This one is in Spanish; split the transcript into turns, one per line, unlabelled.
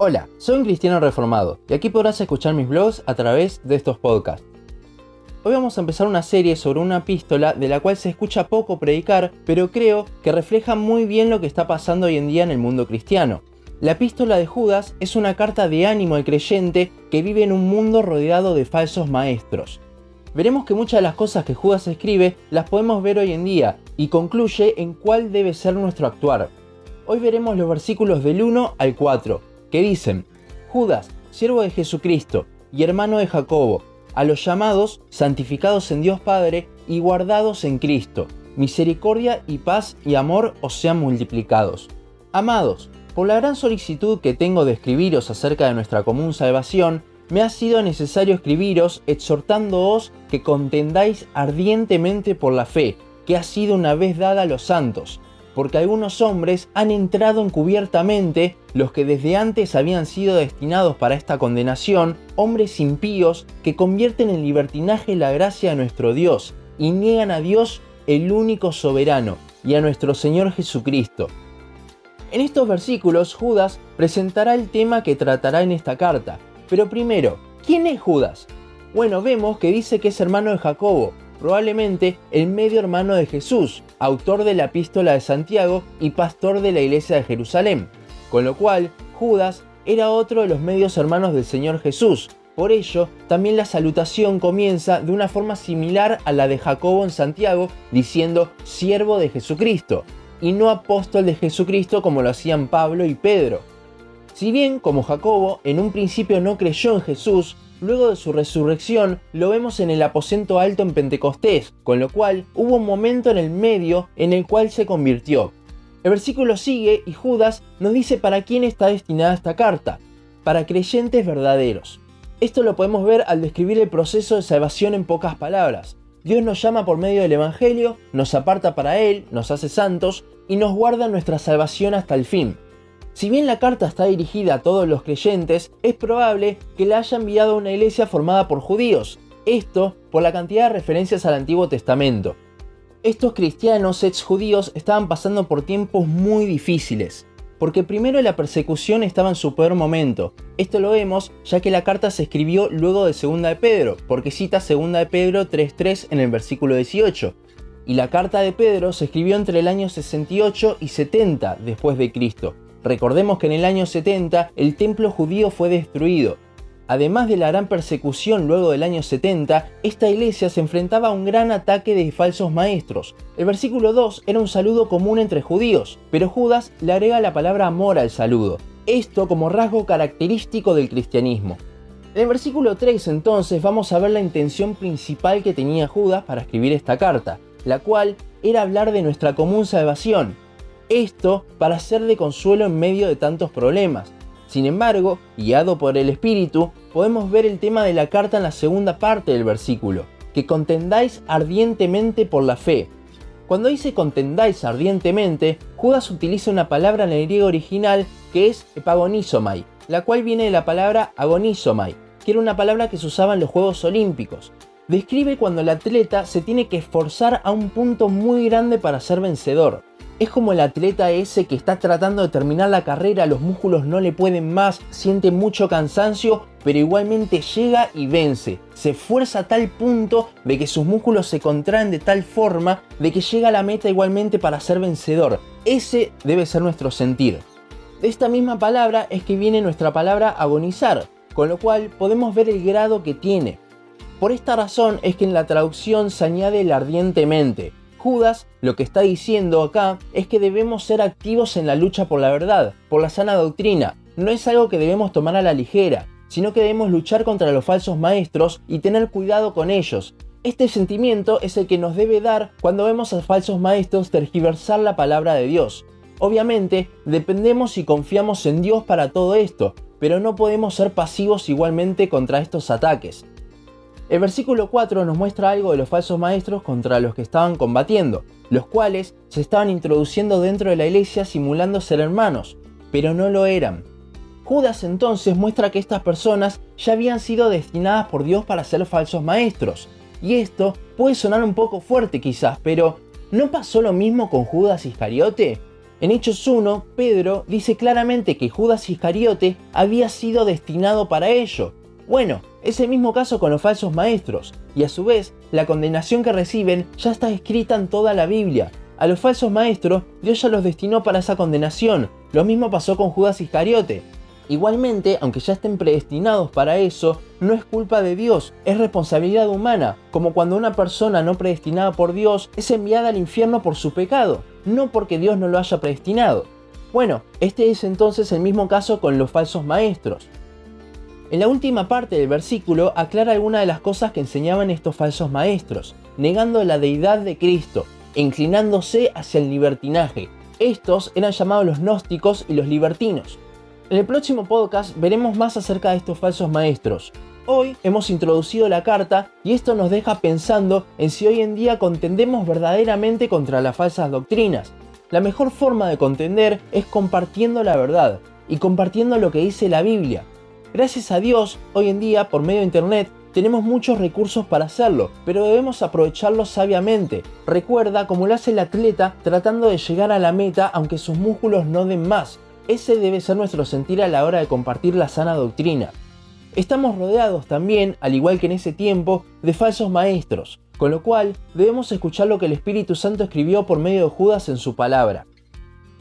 Hola, soy un cristiano reformado y aquí podrás escuchar mis blogs a través de estos podcasts. Hoy vamos a empezar una serie sobre una epístola de la cual se escucha poco predicar, pero creo que refleja muy bien lo que está pasando hoy en día en el mundo cristiano. La epístola de Judas es una carta de ánimo al creyente que vive en un mundo rodeado de falsos maestros. Veremos que muchas de las cosas que Judas escribe las podemos ver hoy en día y concluye en cuál debe ser nuestro actuar. Hoy veremos los versículos del 1 al 4, que dicen, Judas, siervo de Jesucristo y hermano de Jacobo, a los llamados, santificados en Dios Padre y guardados en Cristo, misericordia y paz y amor os sean multiplicados. Amados, por la gran solicitud que tengo de escribiros acerca de nuestra común salvación, me ha sido necesario escribiros exhortándoos que contendáis ardientemente por la fe, que ha sido una vez dada a los santos, porque algunos hombres han entrado encubiertamente, los que desde antes habían sido destinados para esta condenación, hombres impíos que convierten en libertinaje la gracia de nuestro Dios y niegan a Dios el único soberano y a nuestro Señor Jesucristo. En estos versículos Judas presentará el tema que tratará en esta carta. Pero primero, ¿quién es Judas? Bueno, vemos que dice que es hermano de Jacobo, probablemente el medio hermano de Jesús, autor de la epístola de Santiago y pastor de la iglesia de Jerusalén. Con lo cual, Judas era otro de los medios hermanos del Señor Jesús. Por ello, también la salutación comienza de una forma similar a la de Jacobo en Santiago, diciendo siervo de Jesucristo, y no apóstol de Jesucristo como lo hacían Pablo y Pedro. Si bien, como Jacobo, en un principio no creyó en Jesús, Luego de su resurrección lo vemos en el aposento alto en Pentecostés, con lo cual hubo un momento en el medio en el cual se convirtió. El versículo sigue y Judas nos dice para quién está destinada esta carta, para creyentes verdaderos. Esto lo podemos ver al describir el proceso de salvación en pocas palabras. Dios nos llama por medio del Evangelio, nos aparta para Él, nos hace santos y nos guarda nuestra salvación hasta el fin. Si bien la carta está dirigida a todos los creyentes, es probable que la haya enviado a una iglesia formada por judíos, esto por la cantidad de referencias al Antiguo Testamento. Estos cristianos ex judíos estaban pasando por tiempos muy difíciles, porque primero la persecución estaba en su peor momento. Esto lo vemos ya que la carta se escribió luego de Segunda de Pedro, porque cita Segunda de Pedro 3.3 en el versículo 18. Y la carta de Pedro se escribió entre el año 68 y 70 después de Cristo. Recordemos que en el año 70 el templo judío fue destruido. Además de la gran persecución luego del año 70, esta iglesia se enfrentaba a un gran ataque de falsos maestros. El versículo 2 era un saludo común entre judíos, pero Judas le agrega la palabra amor al saludo, esto como rasgo característico del cristianismo. En el versículo 3 entonces vamos a ver la intención principal que tenía Judas para escribir esta carta, la cual era hablar de nuestra común salvación, esto para ser de consuelo en medio de tantos problemas. Sin embargo, guiado por el Espíritu, podemos ver el tema de la carta en la segunda parte del versículo, que contendáis ardientemente por la fe. Cuando dice contendáis ardientemente, Judas utiliza una palabra en el griego original que es epagonizomai, la cual viene de la palabra agonizomai, que era una palabra que se usaba en los Juegos Olímpicos. Describe cuando el atleta se tiene que esforzar a un punto muy grande para ser vencedor. Es como el atleta ese que está tratando de terminar la carrera, los músculos no le pueden más, siente mucho cansancio, pero igualmente llega y vence. Se esfuerza a tal punto de que sus músculos se contraen de tal forma de que llega a la meta igualmente para ser vencedor. Ese debe ser nuestro sentir. De esta misma palabra es que viene nuestra palabra agonizar, con lo cual podemos ver el grado que tiene. Por esta razón es que en la traducción se añade el ardientemente, Judas lo que está diciendo acá es que debemos ser activos en la lucha por la verdad, por la sana doctrina. No es algo que debemos tomar a la ligera, sino que debemos luchar contra los falsos maestros y tener cuidado con ellos. Este sentimiento es el que nos debe dar cuando vemos a falsos maestros tergiversar la palabra de Dios. Obviamente, dependemos y confiamos en Dios para todo esto, pero no podemos ser pasivos igualmente contra estos ataques. El versículo 4 nos muestra algo de los falsos maestros contra los que estaban combatiendo, los cuales se estaban introduciendo dentro de la iglesia simulando ser hermanos, pero no lo eran. Judas entonces muestra que estas personas ya habían sido destinadas por Dios para ser falsos maestros. Y esto puede sonar un poco fuerte quizás, pero ¿no pasó lo mismo con Judas Iscariote? En Hechos 1, Pedro dice claramente que Judas Iscariote había sido destinado para ello. Bueno, es el mismo caso con los falsos maestros, y a su vez, la condenación que reciben ya está escrita en toda la Biblia. A los falsos maestros, Dios ya los destinó para esa condenación. Lo mismo pasó con Judas Iscariote. Igualmente, aunque ya estén predestinados para eso, no es culpa de Dios, es responsabilidad humana, como cuando una persona no predestinada por Dios es enviada al infierno por su pecado, no porque Dios no lo haya predestinado. Bueno, este es entonces el mismo caso con los falsos maestros. En la última parte del versículo aclara algunas de las cosas que enseñaban estos falsos maestros, negando la deidad de Cristo e inclinándose hacia el libertinaje. Estos eran llamados los gnósticos y los libertinos. En el próximo podcast veremos más acerca de estos falsos maestros. Hoy hemos introducido la carta y esto nos deja pensando en si hoy en día contendemos verdaderamente contra las falsas doctrinas. La mejor forma de contender es compartiendo la verdad y compartiendo lo que dice la Biblia. Gracias a Dios, hoy en día, por medio de Internet, tenemos muchos recursos para hacerlo, pero debemos aprovecharlos sabiamente. Recuerda como lo hace el atleta tratando de llegar a la meta aunque sus músculos no den más. Ese debe ser nuestro sentir a la hora de compartir la sana doctrina. Estamos rodeados también, al igual que en ese tiempo, de falsos maestros, con lo cual debemos escuchar lo que el Espíritu Santo escribió por medio de Judas en su palabra.